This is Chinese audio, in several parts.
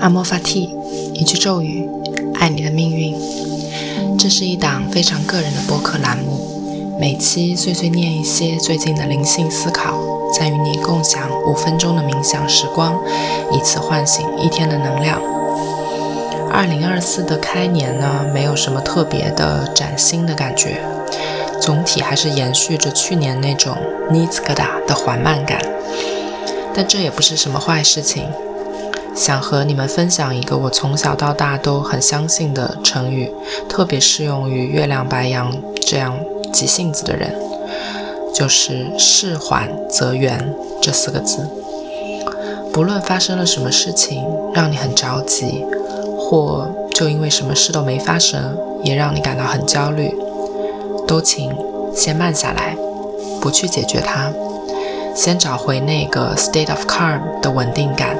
阿莫法蒂，一句咒语，爱你的命运。这是一档非常个人的播客栏目，每期碎碎念一些最近的灵性思考，再与你共享五分钟的冥想时光，以此唤醒一天的能量。二零二四的开年呢，没有什么特别的崭新的感觉，总体还是延续着去年那种尼兹格达的缓慢感。但这也不是什么坏事情。想和你们分享一个我从小到大都很相信的成语，特别适用于月亮白羊这样急性子的人，就是“事缓则圆”这四个字。不论发生了什么事情让你很着急，或就因为什么事都没发生也让你感到很焦虑，都请先慢下来，不去解决它，先找回那个 state of calm 的稳定感。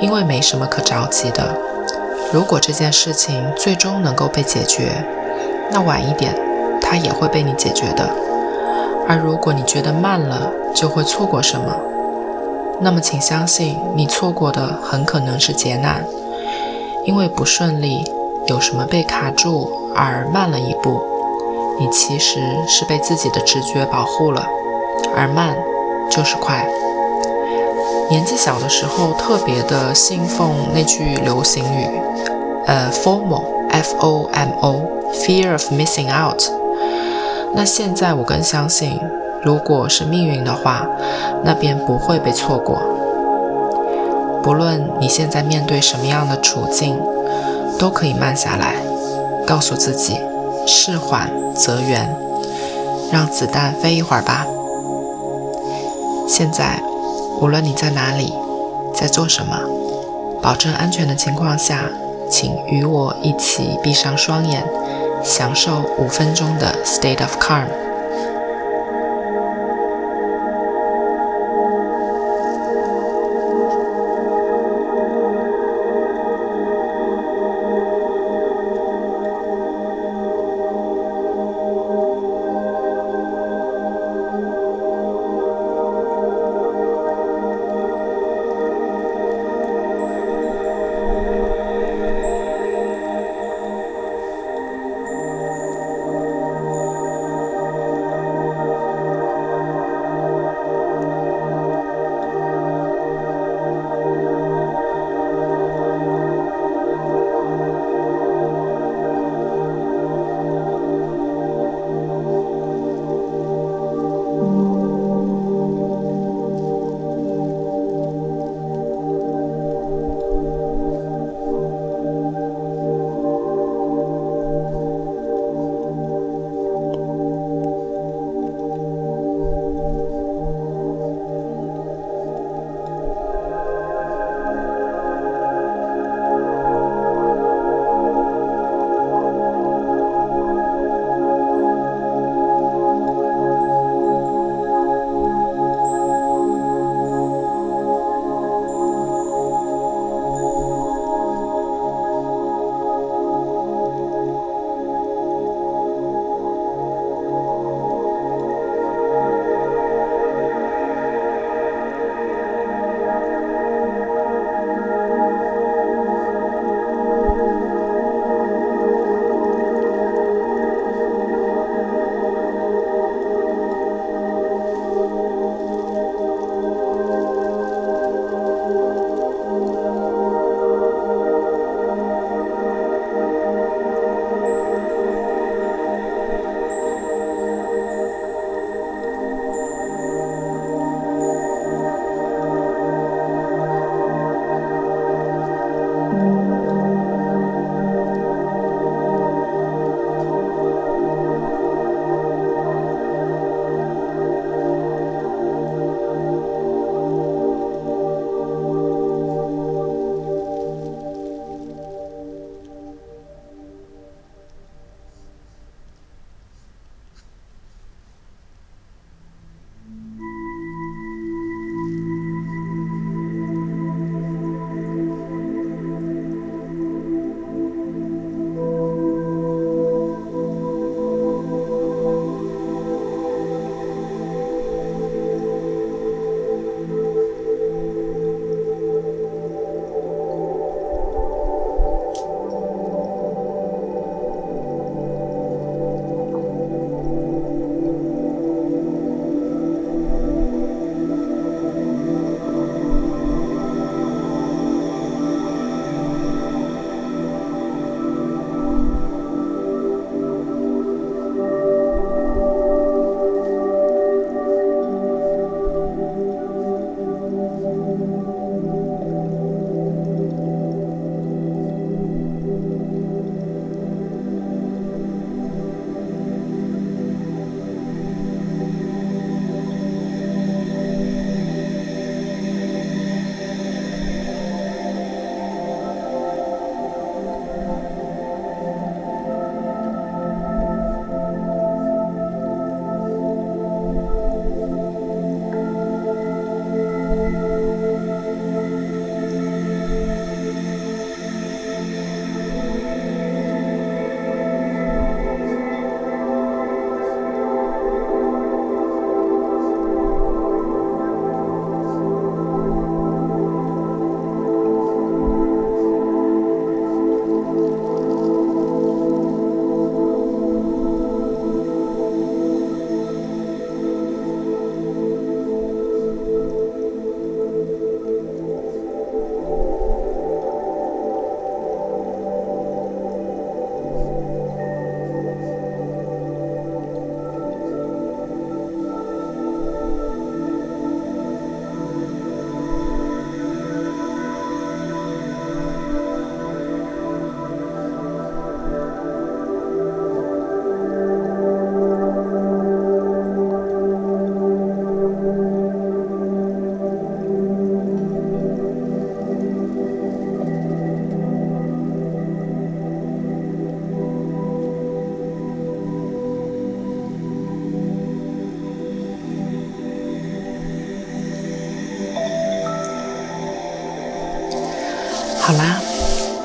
因为没什么可着急的。如果这件事情最终能够被解决，那晚一点它也会被你解决的。而如果你觉得慢了就会错过什么，那么请相信你错过的很可能是劫难。因为不顺利，有什么被卡住而慢了一步，你其实是被自己的直觉保护了，而慢就是快。年纪小的时候，特别的信奉那句流行语，呃，FOMO，F-O-M-O，Fear of Missing Out。那现在我更相信，如果是命运的话，那便不会被错过。不论你现在面对什么样的处境，都可以慢下来，告诉自己，事缓则圆，让子弹飞一会儿吧。现在。无论你在哪里，在做什么，保证安全的情况下，请与我一起闭上双眼，享受五分钟的 state of calm。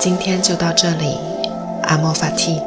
今天就到这里，阿莫法蒂。